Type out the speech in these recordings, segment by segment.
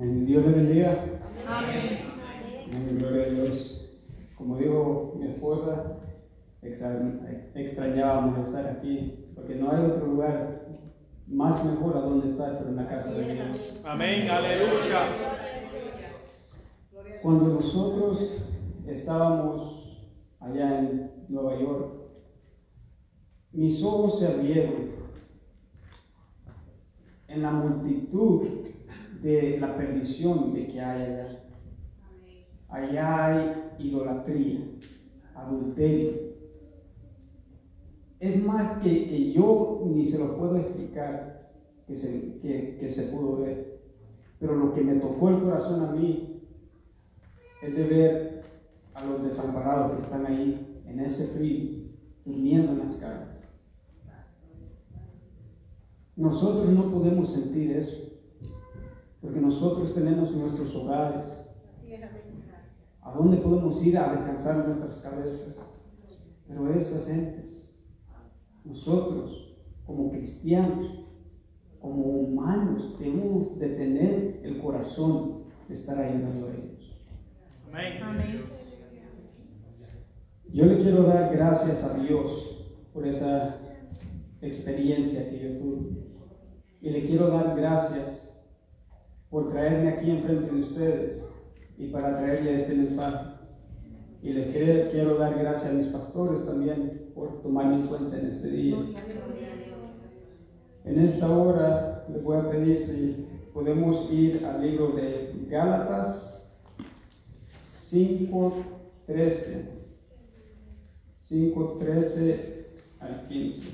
Dios le bendiga. Amén. Amén, Gloria a Dios. Como dijo mi esposa, extra- extrañábamos estar aquí, porque no hay otro lugar más mejor a donde estar, pero en la casa de Dios. Amén, aleluya. Cuando nosotros estábamos allá en Nueva York, mis ojos se abrieron en la multitud de la perdición de que hay allá. Allá hay idolatría, adulterio. Es más que, yo ni se lo puedo explicar que se, que se pudo ver. Pero lo que me tocó el corazón a mí es de ver a los desamparados que están ahí en ese frío, durmiendo en las calles. Nosotros no podemos sentir eso, porque nosotros tenemos nuestros hogares. ¿A dónde podemos ir a descansar nuestras cabezas? Pero esas gentes, nosotros como cristianos, como humanos, debemos de tener el corazón de estar ayudando a ellos. Amén. Amén. Yo le quiero dar gracias a Dios por esa experiencia que yo tuve. Y le quiero dar gracias por traerme aquí enfrente de ustedes y para traerle este mensaje. Y le quiero, dar gracias a mis pastores también por tomarme en cuenta en este día. En esta hora le voy a pedir si podemos ir al libro de Gálatas 5.13. 5.13 al 15.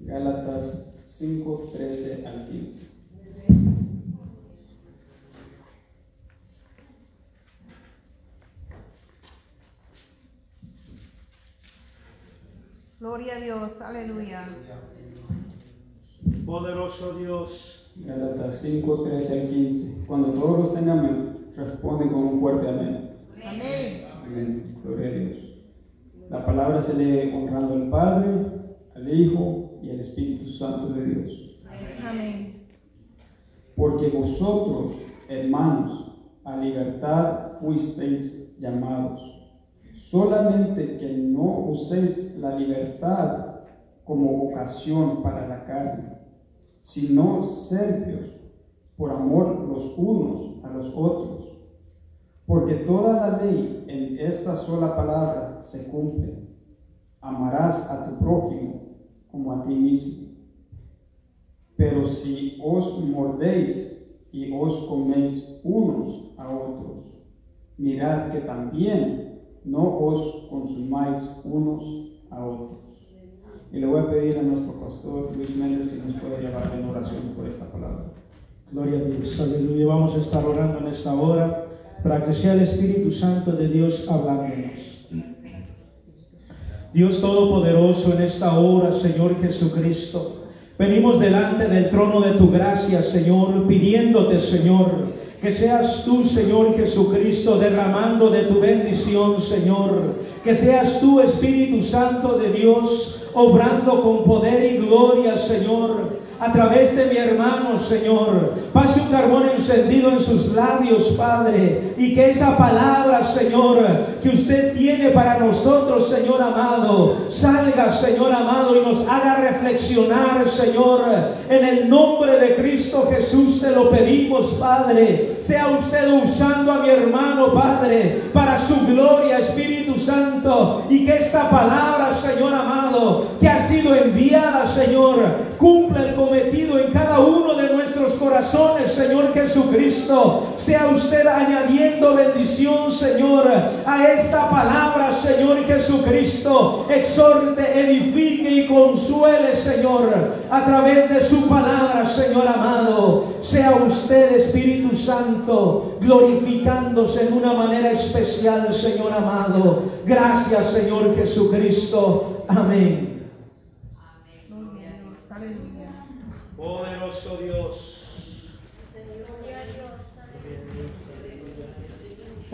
Gálatas 5.13 al 15. Gloria a Dios. Aleluya. Poderoso Dios. Gálatas 5.13 al 15. Cuando todos los tengan, responden con un fuerte amén. Amén. Amén. Gloria a Dios. La palabra se lee honrando al Padre, al Hijo Espíritu Santo de Dios. Amén. Porque vosotros, hermanos, a libertad fuisteis llamados. Solamente que no uséis la libertad como ocasión para la carne, sino servios por amor los unos a los otros. Porque toda la ley en esta sola palabra se cumple. Amarás a tu prójimo como a ti mismo. Pero si os mordéis y os coméis unos a otros, mirad que también no os consumáis unos a otros. Y le voy a pedir a nuestro pastor Luis Méndez si nos puede llevar en oración por esta palabra. Gloria a Dios, aleluya. Vamos a estar orando en esta hora para que sea el Espíritu Santo de Dios hablándonos. Dios Todopoderoso, en esta hora, Señor Jesucristo, venimos delante del trono de tu gracia, Señor, pidiéndote, Señor, que seas tú, Señor Jesucristo, derramando de tu bendición, Señor. Que seas tú, Espíritu Santo de Dios, obrando con poder y gloria, Señor a través de mi hermano, Señor. Pase un carbón encendido en sus labios, Padre, y que esa palabra, Señor, que usted tiene para nosotros, Señor amado, salga, Señor amado, y nos haga reflexionar, Señor. En el nombre de Cristo Jesús te lo pedimos, Padre. Sea usted usando a mi hermano, Padre, para su gloria, Espíritu Santo, y que esta palabra, Señor amado, que ha enviada, Señor, cumpla el cometido en cada uno de nuestros corazones, Señor Jesucristo. Sea usted añadiendo bendición, Señor, a esta palabra, Señor Jesucristo. Exhorte, edifique y consuele, Señor, a través de su palabra, Señor amado. Sea usted, Espíritu Santo, glorificándose en una manera especial, Señor amado. Gracias, Señor Jesucristo. Amén. Gloria a Dios. Aleluya. Poderoso Dios.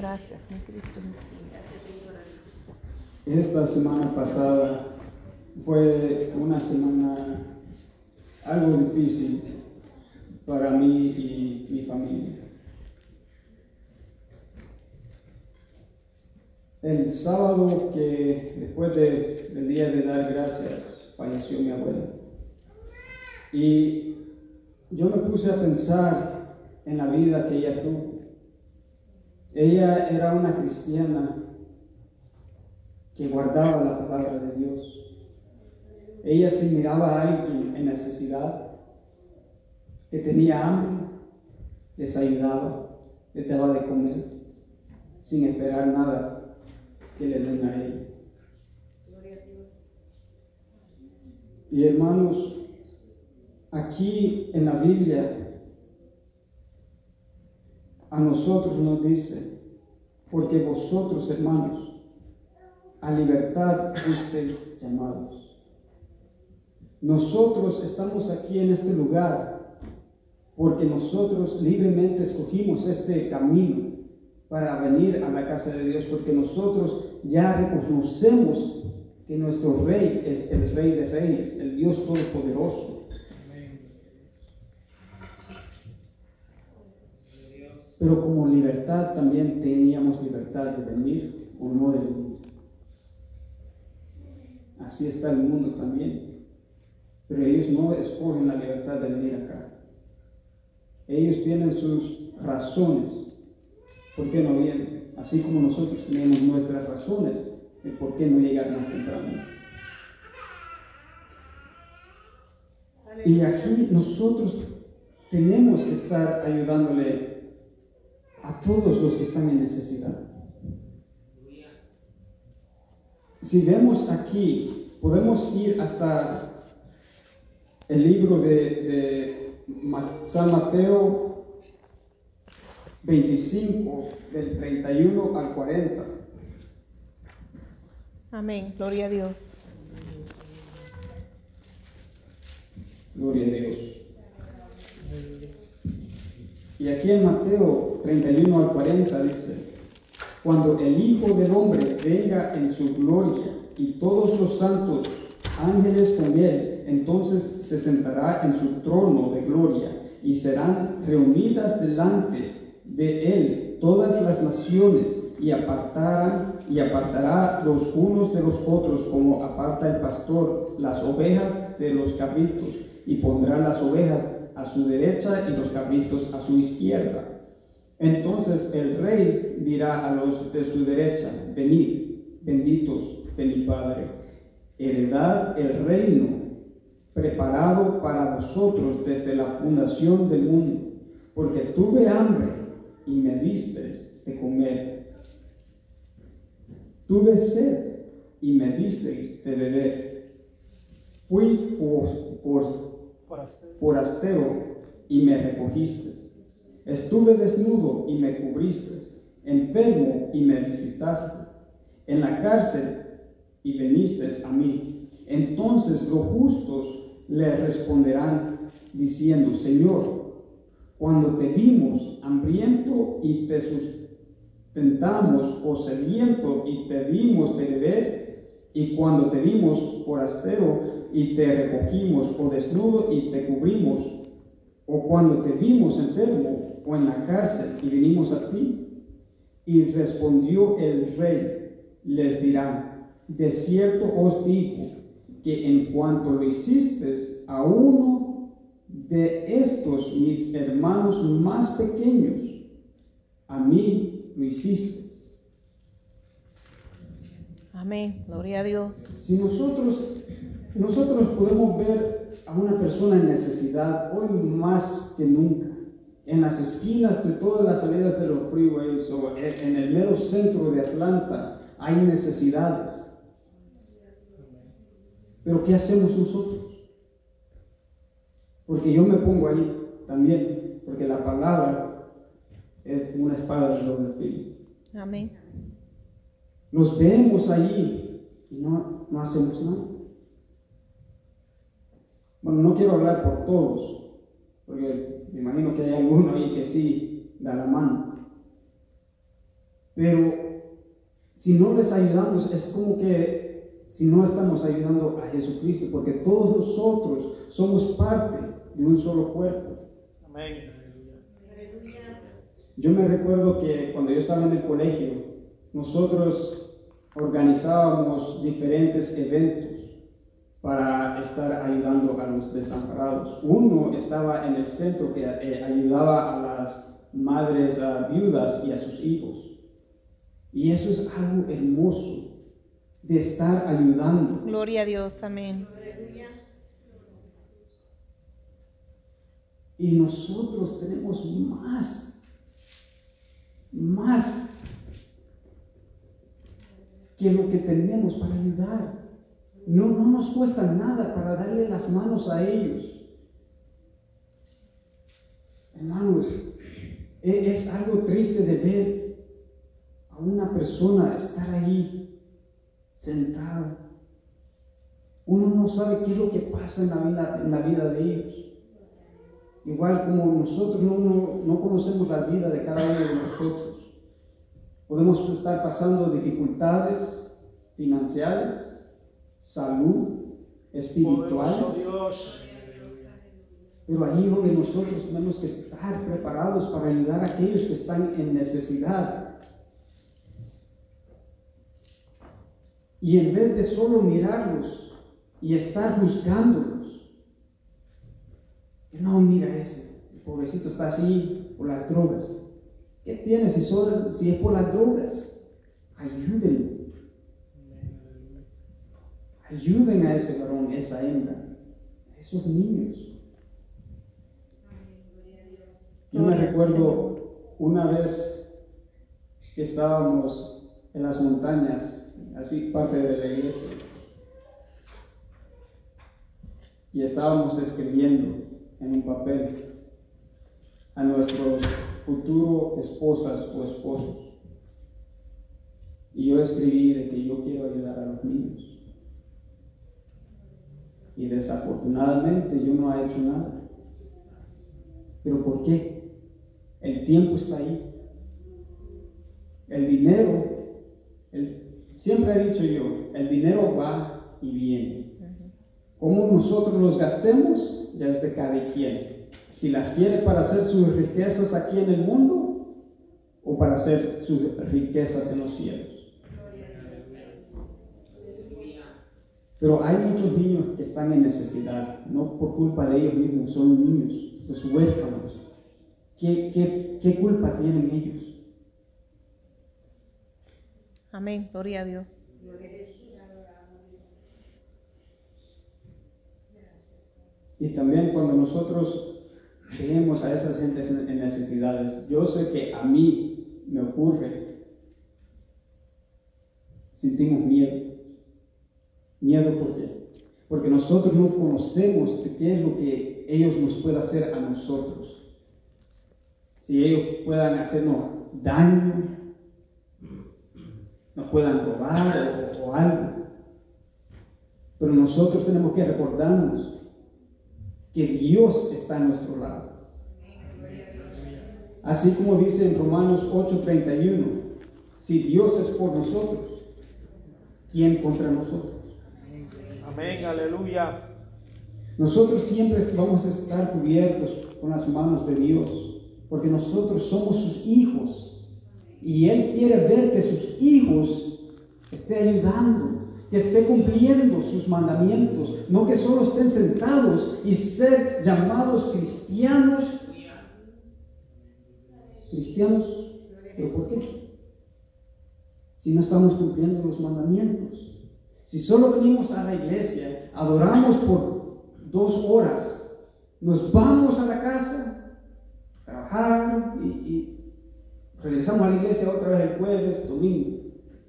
Gracias, mi Cristo. Esta semana pasada fue una semana algo difícil para mí y mi familia. El sábado que después de- del día de dar gracias falleció mi abuela. Y yo me puse a pensar en la vida que ella tuvo. Ella era una cristiana que guardaba la palabra de Dios. Ella si miraba a alguien en necesidad, que tenía hambre, les ayudaba, les daba de comer, sin esperar nada que le den a ella. Y hermanos, aquí en la Biblia a nosotros nos dice, porque vosotros hermanos, a libertad fuisteis llamados. Nosotros estamos aquí en este lugar porque nosotros libremente escogimos este camino para venir a la casa de Dios, porque nosotros ya reconocemos que nuestro rey es el rey de reyes, el Dios todopoderoso. Pero como libertad también teníamos libertad de venir o no de venir. Así está el mundo también. Pero ellos no escogen la libertad de venir acá. Ellos tienen sus razones por qué no vienen, así como nosotros tenemos nuestras razones de por qué no llegar más temprano. Y aquí nosotros tenemos que estar ayudándole a todos los que están en necesidad. Si vemos aquí, podemos ir hasta el libro de, San Mateo 25, del 31 al 40. Amén. Gloria a Dios. Gloria a Dios. Y aquí en Mateo 31 al 40 dice, cuando el Hijo del Hombre venga en su gloria y todos los santos ángeles con él, entonces se sentará en su trono de gloria y serán reunidas delante de él todas las naciones y apartarán y apartará los unos de los otros como aparta el pastor las ovejas de los cabritos y pondrá las ovejas a su derecha y los cabritos a su izquierda. Entonces el rey dirá a los de su derecha, venid, benditos de mi Padre, heredad el reino preparado para vosotros desde la fundación del mundo, porque tuve hambre y me disteis de comer. Tuve sed y me disteis de beber. Fui por, por forastero y me recogiste. Estuve desnudo y me cubriste, enfermo y me visitaste, en la cárcel y viniste a mí. Entonces los justos le responderán diciendo, Señor, cuando te vimos hambriento y te sustentamos, o sediento y te dimos de beber, y cuando te vimos forastero y te recogimos, o desnudo y te cubrimos, o cuando te vimos enfermo o en la cárcel y vinimos a ti. Y respondió el rey, les dirá, de cierto os digo que en cuanto lo hiciste a uno de estos mis hermanos más pequeños, a mí lo hiciste. Amén. Gloria a Dios. Si nosotros, nosotros podemos ver a una persona en necesidad hoy más que nunca, en las esquinas de todas las salidas de los freeways o en el mero centro de Atlanta hay necesidades. Pero ¿qué hacemos nosotros? Porque yo me pongo ahí también, porque la palabra es una espada de doble filo. Amén. Nos vemos allí y no, no hacemos nada. Bueno, no quiero hablar por todos, porque me imagino que hay alguno ahí que sí da la mano. Pero si no les ayudamos, es como que si no estamos ayudando a Jesucristo, porque todos nosotros somos parte de un solo cuerpo. Amén. Yo me recuerdo que cuando yo estaba en el colegio, nosotros organizábamos diferentes eventos para estar ayudando a los desamparados. Uno estaba en el centro que eh, ayudaba a las madres viudas y a sus hijos. Y eso es algo hermoso de estar ayudando. Gloria a Dios. Amén. Y nosotros tenemos más, más que lo que tenemos para ayudar. No, no nos cuesta nada para darle las manos a ellos. Hermanos, e- es algo triste de ver a una persona estar ahí sentada. Uno no sabe qué es lo que pasa en la vida, en la vida de ellos. Igual como nosotros no, no, no conocemos la vida de cada uno de nosotros. Podemos estar pasando dificultades financieras, salud. Dios. Pero ahí donde nosotros tenemos que estar preparados para ayudar a aquellos que están en necesidad. Y en vez de solo mirarlos y estar juzgándolos, que no, mira ese, el pobrecito está así por las drogas. ¿Qué tiene si, solo, si es por las drogas? Ayúdenlo. Ayuden a ese varón, esa hembra, a esos niños. Yo me recuerdo una vez que estábamos en las montañas, así parte de la iglesia, y estábamos escribiendo en un papel a nuestros futuros esposas o esposos. Y yo escribí de que yo quiero ayudar a los niños. Y desafortunadamente yo no he hecho nada. ¿Pero por qué? El tiempo está ahí. El dinero, el- siempre he dicho yo, el dinero va y viene. Como nosotros los gastemos, ya es de cada quien. Si las quiere para hacer sus riquezas aquí en el mundo o para hacer sus riquezas en los cielos. Pero hay muchos niños que están en necesidad, no por culpa de ellos mismos, son niños, los huérfanos. ¿Qué, qué, qué culpa tienen ellos? Amén. Gloria a Dios. Y también cuando nosotros vemos a esas gentes en en necesidades, yo sé que a mí me ocurre, sentimos miedo. Miedo por qué? Porque nosotros no conocemos qué es lo que ellos nos pueden hacer a nosotros. Si ellos puedan hacernos daño, nos puedan robar o, o algo. Pero nosotros tenemos que recordarnos que Dios está a nuestro lado. Así como dice en Romanos 8:31, si Dios es por nosotros, ¿quién contra nosotros? Amén, aleluya. Nosotros siempre vamos a estar cubiertos con las manos de Dios, porque nosotros somos sus hijos. Y Él quiere ver que sus hijos esté ayudando, que esté cumpliendo sus mandamientos, no que solo estén sentados y ser llamados cristianos. Cristianos, ¿pero por qué? Si no estamos cumpliendo los mandamientos. Si solo venimos a la iglesia, adoramos por dos horas, nos vamos a la casa, trabajar y, y regresamos a la iglesia otra vez el jueves, domingo,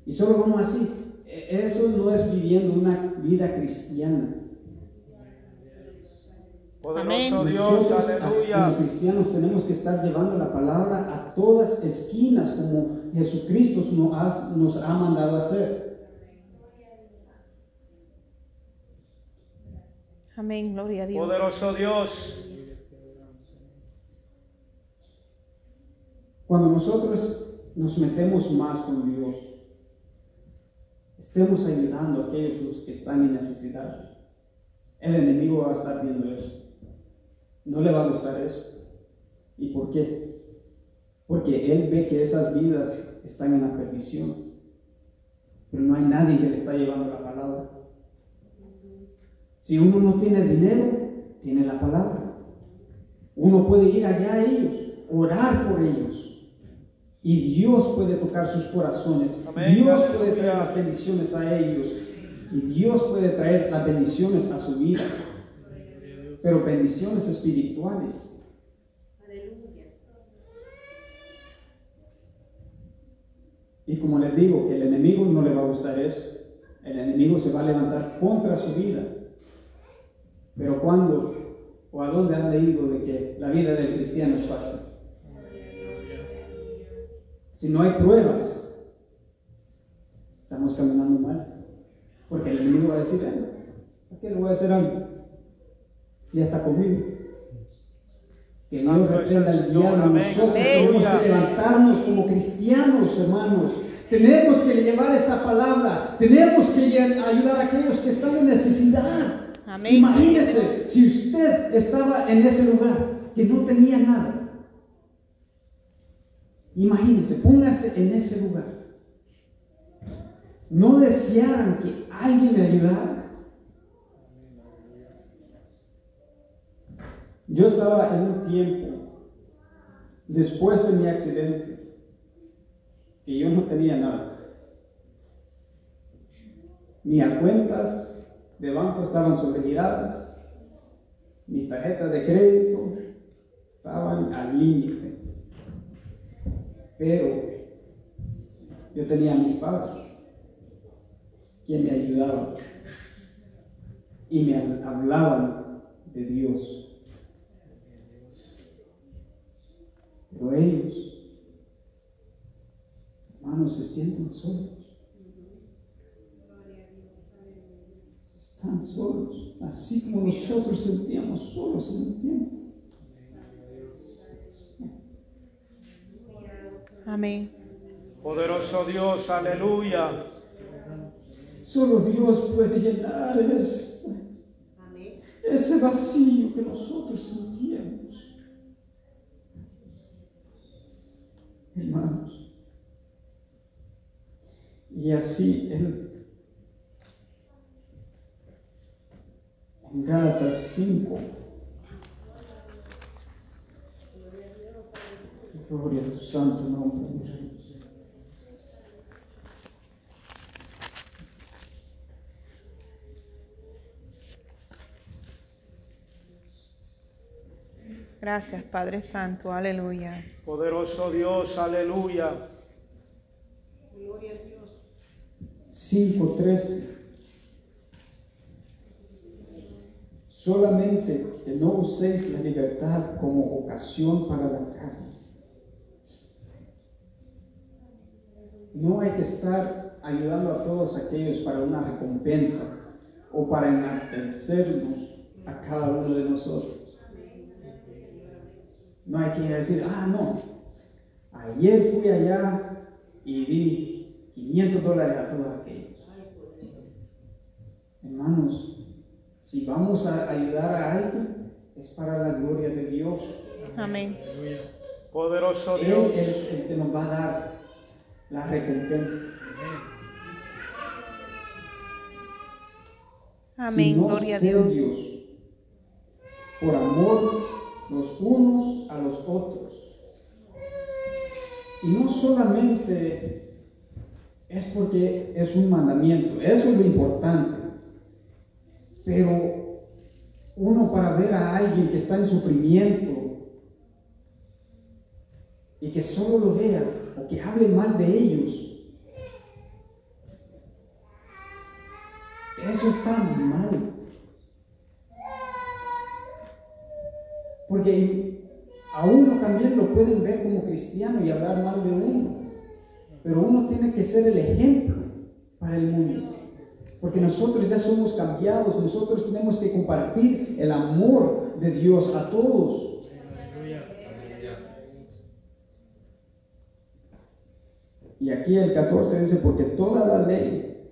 y solo vamos así. E- Eso no es viviendo una vida cristiana. Poderoso Amén. Dios, Nosotros, as- como aleluya. cristianos, tenemos que estar llevando la palabra a todas esquinas como Jesucristo nos ha, nos ha mandado a hacer. Amén. Gloria a Dios. Poderoso Dios. Cuando nosotros nos metemos más con Dios, estemos ayudando a aquellos los que están en necesidad. El enemigo va a estar viendo eso. No le va a gustar eso. ¿Y por qué? Porque Él ve que esas vidas están en la perdición. Pero no hay nadie que le está llevando la palabra. Si uno no tiene dinero, tiene la palabra. Uno puede ir allá a ellos, orar por ellos. Y Dios puede tocar sus corazones. Amén. Dios puede traer las bendiciones a ellos. Y Dios puede traer las bendiciones a su vida. Pero bendiciones espirituales. Y como les digo, que el enemigo no le va a gustar eso. El enemigo se va a levantar contra su vida. Pero cuando o a dónde han leído de que la vida del cristiano es fácil? Si no hay pruebas, estamos caminando mal. Porque el enemigo va a decir, "Eh, ¿a qué le voy a hacer algo? Ya está conmigo. Que es el reprenda Señor, diablo. Nosotros tenemos que levantarnos como cristianos, hermanos. Tenemos que llevar esa palabra. Tenemos que ayudar a aquellos que están en necesidad. Amén. Imagínese si usted estaba en ese lugar que no tenía nada. Imagínese, póngase en ese lugar. ¿No desearan que alguien le ayudara? Yo estaba en un tiempo, después de mi accidente, que yo no tenía nada. Mis cuentas de banco estaban sobregiradas, mis tarjetas de crédito estaban al límite. Pero yo tenía a mis padres, quien me ayudaban y me hablaban de Dios. Pero ellos, hermanos, se sienten solos. Están solos, así como nosotros sentíamos solos en un tiempo. Amén. Poderoso Dios, aleluya. Solo Dios puede llenar ese, ese vacío que nosotros sentíamos. Hermanos. Y así Él, en Gálatas 5, gloria a tu santo nombre, mi Rey. Gracias, Padre Santo. Aleluya. Poderoso Dios, aleluya. 5.13 Solamente que no uséis la libertad como ocasión para la carne. No hay que estar ayudando a todos aquellos para una recompensa o para enaltecernos a cada uno de nosotros. No hay que decir, ah, no, ayer fui allá y di 500 dólares a todos aquellos. Hermanos, si vamos a ayudar a alguien, es para la gloria de Dios. Amén. Poderoso Él Dios. es el que nos va a dar la recompensa. Amén. sino Gloria a Dios. por amor los unos a los otros. Y no solamente es porque es un mandamiento, eso es lo importante, pero uno para ver a alguien que está en sufrimiento y que solo lo vea o que hable mal de ellos, Eso está mal. Porque a uno también lo pueden ver como cristiano y hablar mal de uno. Pero uno tiene que ser el ejemplo para el mundo. Porque nosotros ya somos cambiados, nosotros tenemos que compartir el amor de Dios a todos. Y aquí el 14 dice, porque toda la ley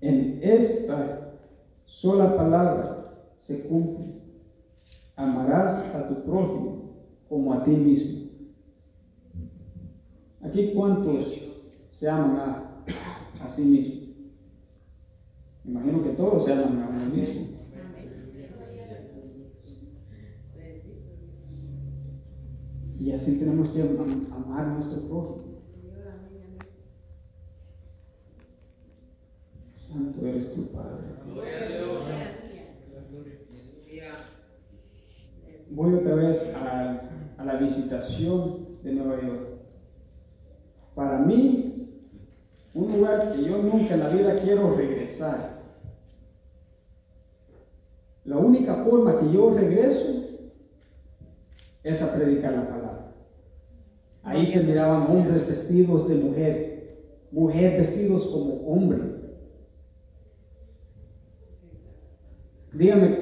en esta sola palabra se cumple. Amarás a tu prójimo como a ti mismo. Aquí cuántos se aman a, a sí mismos. Imagino que todos se aman a uno mismo. Y así tenemos que am- amar a nuestro prójimo. Santo eres tu Padre. Voy otra vez a la visitación de Nueva York. Para mí, un lugar que yo nunca en la vida quiero regresar. La única forma que yo regreso es a predicar la palabra. Ahí se miraban hombres vestidos de mujer, mujer vestidos como hombre. Dígame,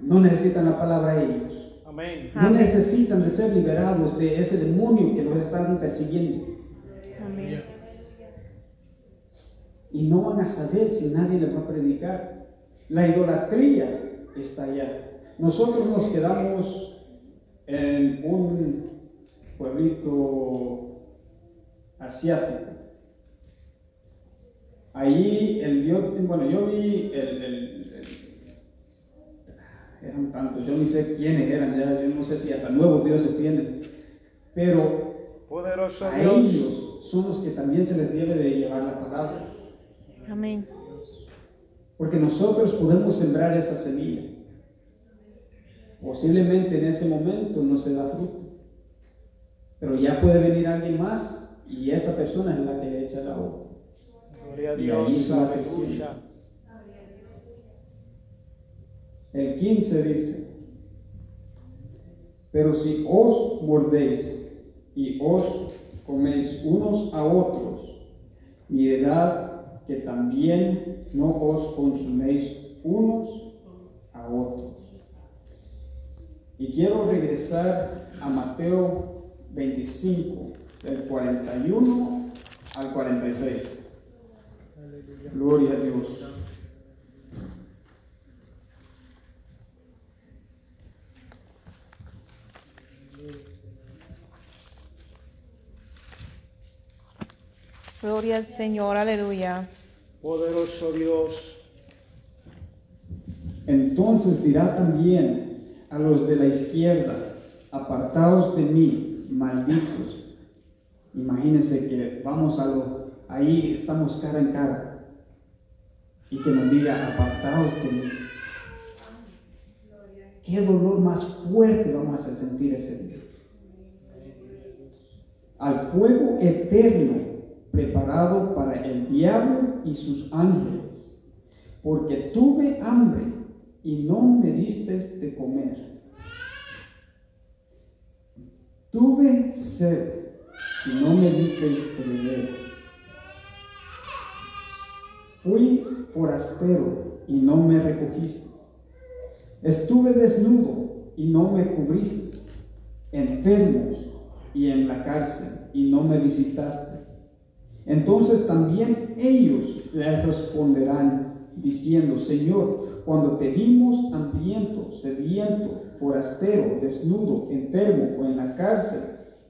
no necesitan la palabra ellos. Amén. No necesitan de ser liberados de ese demonio que los están persiguiendo. Amén. Y no van a saber si nadie les va a predicar. La idolatría está allá. Nosotros nos quedamos en un pueblito asiático. Ahí el Dios, bueno, yo vi el, el- el- eran tantos, yo ni sé quiénes eran, ya, yo no sé si hasta nuevos dioses tienen, pero Poderoso a Dios. ellos son los que también se les debe de llevar la palabra. Amén. Porque nosotros podemos sembrar esa semilla. Posiblemente en ese momento no se da fruto. Pero ya puede venir alguien más y esa persona es la que le echa la hoja. Gloria a Y ahí se va. El 15 dice, pero si os mordéis y os coméis unos a otros, mirad que también no os consuméis unos a otros. Y quiero regresar a Mateo 25, del 41 al 46. Gloria a Dios. Gloria al Señor. Aleluya. Poderoso Dios. Entonces dirá también a los de la izquierda, apartaos de mí, malditos. Imagínense que vamos a lo, ahí estamos cara en cara y que nos diga, apartaos de mí. Qué dolor más fuerte vamos a sentir ese día. Al fuego eterno preparado para el diablo y sus ángeles porque tuve hambre y no me diste de comer. Tuve sed y no me diste de beber. Fui forastero y no me recogiste. Estuve desnudo y no me cubriste. Enfermo y en la cárcel y no me visitaste. Entonces también ellos le responderán diciendo, Señor, cuando te vimos hambriento, sediento, forastero, desnudo, enfermo o en la cárcel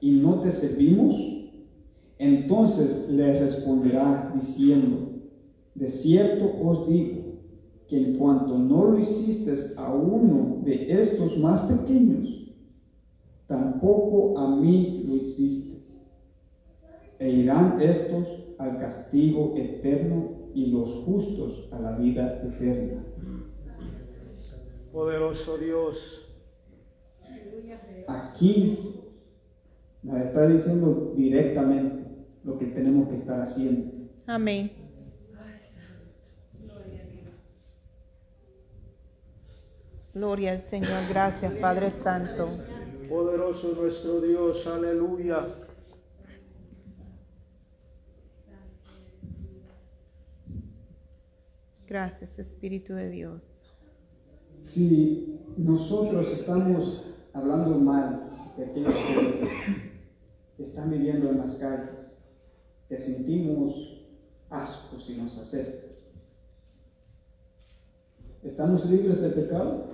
y no te servimos, entonces le responderá diciendo, de cierto os digo que en cuanto no lo hiciste a uno de estos más pequeños, tampoco a mí lo hiciste. E irán estos al castigo eterno y los justos a la vida eterna. Poderoso Dios. Aquí nos está diciendo directamente lo que tenemos que estar haciendo. Amén. Gloria al Señor. Gracias, Padre Santo. Poderoso nuestro Dios. Aleluya. Gracias, Espíritu de Dios. Si nosotros estamos hablando mal de aquellos que, están viviendo en las calles, que sentimos asco si nos acercan, ¿estamos libres del pecado?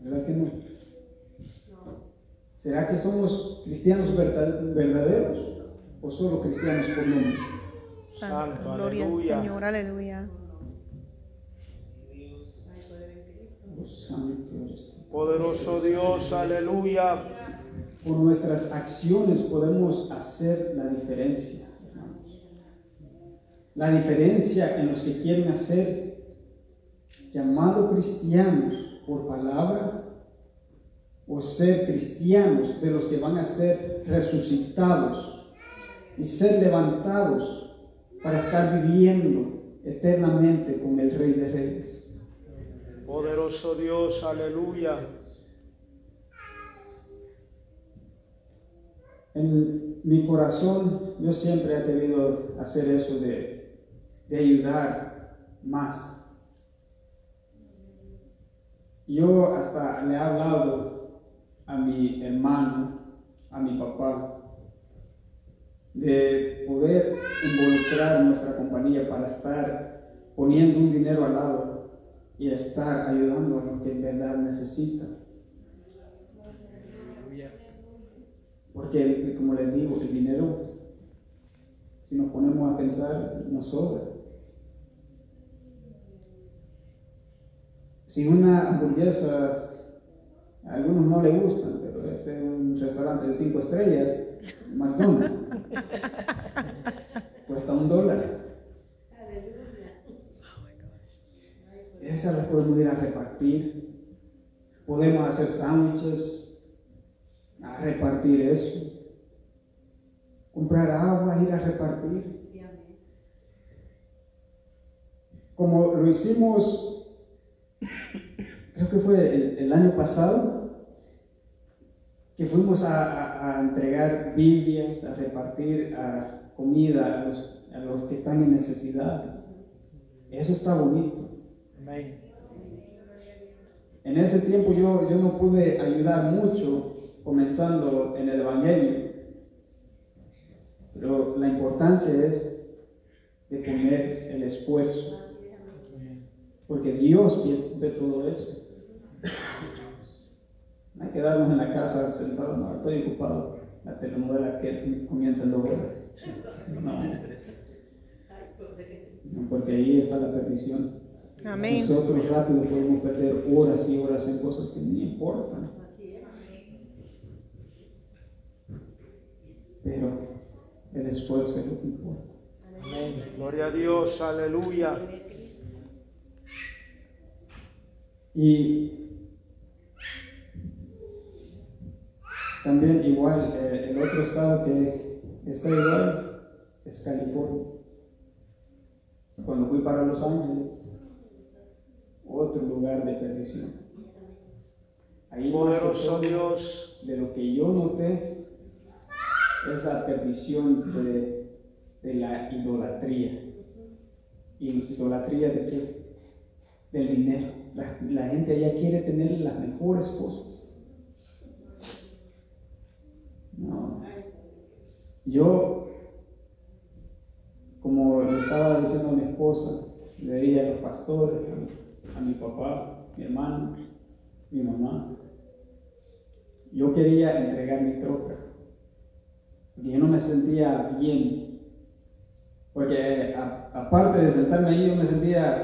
¿Verdad que no? ¿Será que somos cristianos verda- verdaderos o solo cristianos por nombre? Santo, Santo, gloria al. Señor, aleluya. Poderoso Dios, aleluya. Por nuestras acciones podemos hacer la diferencia. La diferencia en los que quieren hacer llamado cristianos por palabra o ser cristianos de los que van a ser resucitados y ser levantados para estar viviendo eternamente con el Rey de Reyes. Poderoso Dios, aleluya. En mi corazón yo siempre he querido hacer eso de, de ayudar más. Yo hasta le he hablado a mi hermano, a mi papá, de poder involucrar nuestra compañía para estar poniendo un dinero al lado y estar ayudando a lo que en verdad necesita. Porque, como les digo, el dinero, si nos ponemos a pensar, nos sobra. Si una hamburguesa, a algunos no le gustan, pero este es un restaurante de cinco estrellas, McDonald's, cuesta un dólar. Esas las podemos ir a repartir. Podemos hacer sándwiches, a repartir eso. Comprar agua, ir a repartir. Como lo hicimos, creo que fue el, el año pasado, que fuimos a, a- a entregar Biblias, a repartir a comida a los, a los que están en necesidad. Eso está bonito. En ese tiempo yo, yo no pude ayudar mucho comenzando en el Evangelio, pero la importancia es de poner el esfuerzo, porque Dios ve, todo eso. No hay que quedarnos en la casa sentados, no, estoy ocupado. La telenovela que comienza en dos. No, porque ahí está la perdición. Amén. Nosotros rápido podemos perder horas y horas en cosas que ni importan. Pero el esfuerzo es lo que importa. Amén. Gloria a Dios, aleluya. Y también igual, eh, el otro estado que está igual es California. Cuando fui para Los Ángeles, otro lugar de perdición. Ahí Poderoso Dios, de lo que yo noté, esa perdición de, de la idolatría. ¿Y idolatría de qué? Del dinero. La, la gente allá quiere tener las mejores cosas. No. Yo, como le estaba diciendo a mi esposa, le dije a los pastores, a, mi papá, mi hermano, mi mamá, yo quería entregar mi troca, porque yo no me sentía bien, porque aparte de sentarme ahí, yo me sentía,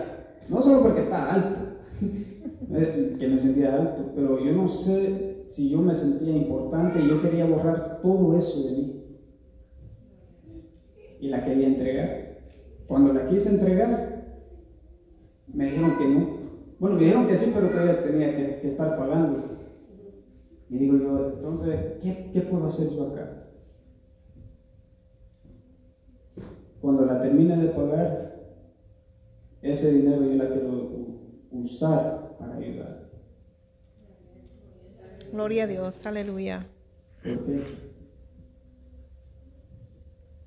no solo porque está alto, eh, que me sentía alto, pero yo no sé si yo me sentía importante y yo quería borrar todo eso de mí. Y la quería entregar. Cuando la quise entregar, me dijeron que no. Bueno, me dijeron que sí, pero todavía tenía que, que estar pagando. Y digo yo, entonces, ¿qué, qué puedo hacer yo acá? Cuando la termine de pagar, ese dinero yo la quiero usar para ayudar. Gloria a Dios, aleluya. ¿Por qué?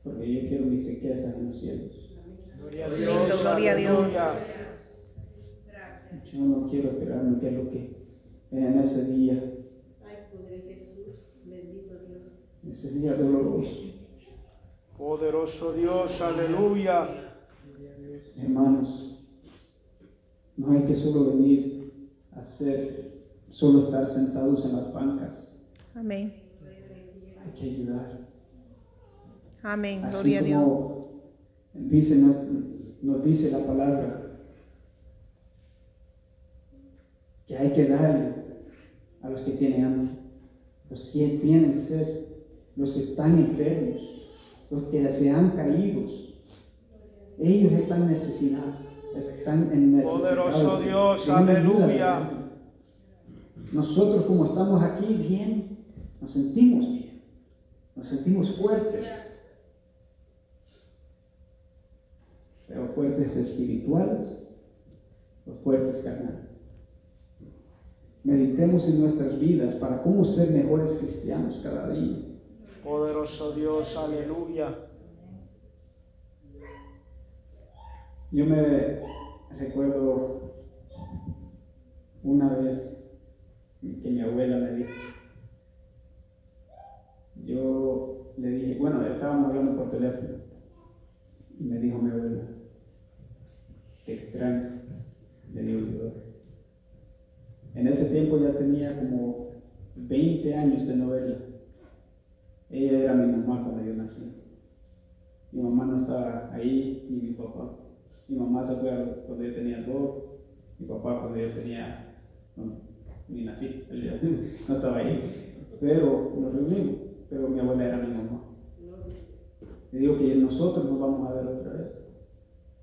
Porque yo quiero mis riquezas en los cielos. gloria a Lindo, Dios, gloria a Dios. Yo no quiero esperarme qué es lo que en ese día, Ay, Padre Jesús, bendito Dios. ese día doloroso. Poderoso Dios, aleluya. Hermanos, no hay que solo venir a hacer, solo estar sentados en las bancas. Amén. hay que ayudar. Amén. Así Gloria a Dios. como dice, nos, nos dice la palabra que hay que darle a los que tienen hambre, los que tienen sed, los que están enfermos, los que se han caído. Ellos están en necesidad, están en necesidad. Poderoso Dios, aleluya. Nosotros como estamos aquí bien, nos sentimos bien, nos sentimos fuertes. pero fuertes espirituales o fuertes carnales. Meditemos en nuestras vidas para cómo ser mejores cristianos cada día. Poderoso Dios, aleluya. Yo me recuerdo una vez que mi abuela me dijo, yo le dije, bueno, estábamos hablando por teléfono y me dijo mi abuela, te extraño, le digo yo. En ese tiempo ya tenía como 20 años de no verla. Ella era mi mamá cuando yo nací. Mi mamá no estaba ahí, ni mi papá. Mi mamá se fue cuando yo tenía dos, mi papá cuando yo tenía, no, ni nací, no estaba ahí. Pero nos reunimos, pero mi abuela era mi mamá. Le digo que nosotros nos vamos a ver otra vez.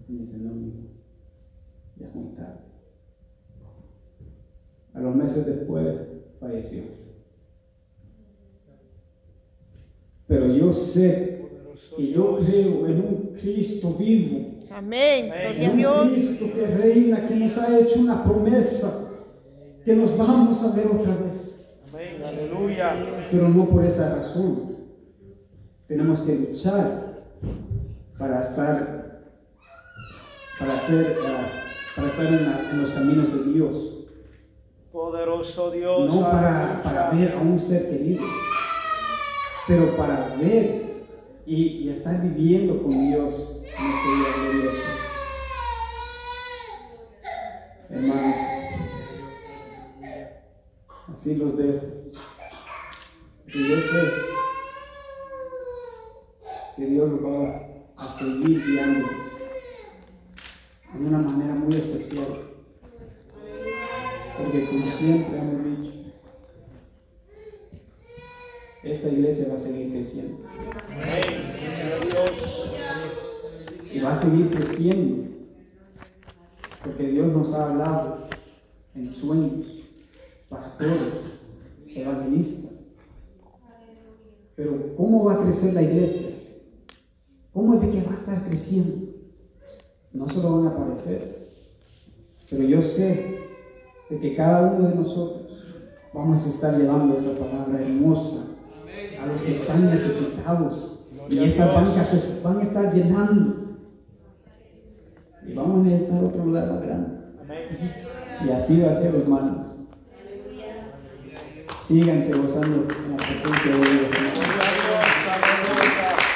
Y me dice, no, mi ya es muy tarde. A los meses después falleció. Pero yo sé que yo Dios. creo en un Cristo vivo, Amén. Gloria a en un Dios. Cristo que reina, que nos ha hecho una promesa, que nos vamos a ver otra vez. Amén, aleluya. Pero no por esa razón. Tenemos que luchar para estar, para ser, para estar en, la- en los caminos de Dios. Poderoso Dios, No para, para ver a un ser querido, pero para ver y, y estar viviendo con Dios en ese día glorioso. Hermanos, así los dejo. Y yo sé que Dios los va a seguir guiando de una manera muy especial. Porque como siempre hemos dicho, esta iglesia va a seguir creciendo. Y va a seguir creciendo. Porque Dios nos ha hablado en sueños, pastores, evangelistas. Pero ¿cómo va a crecer la iglesia? ¿Cómo es de que va a estar creciendo? No solo van a aparecer, pero yo sé de que cada uno de nosotros vamos a estar llevando esa palabra hermosa a los que están necesitados. Y estas bancas se van a estar llenando. Y vamos a necesitar otro lugar más grande. Y así va a ser, hermanos. Síganse gozando en la presencia de Dios.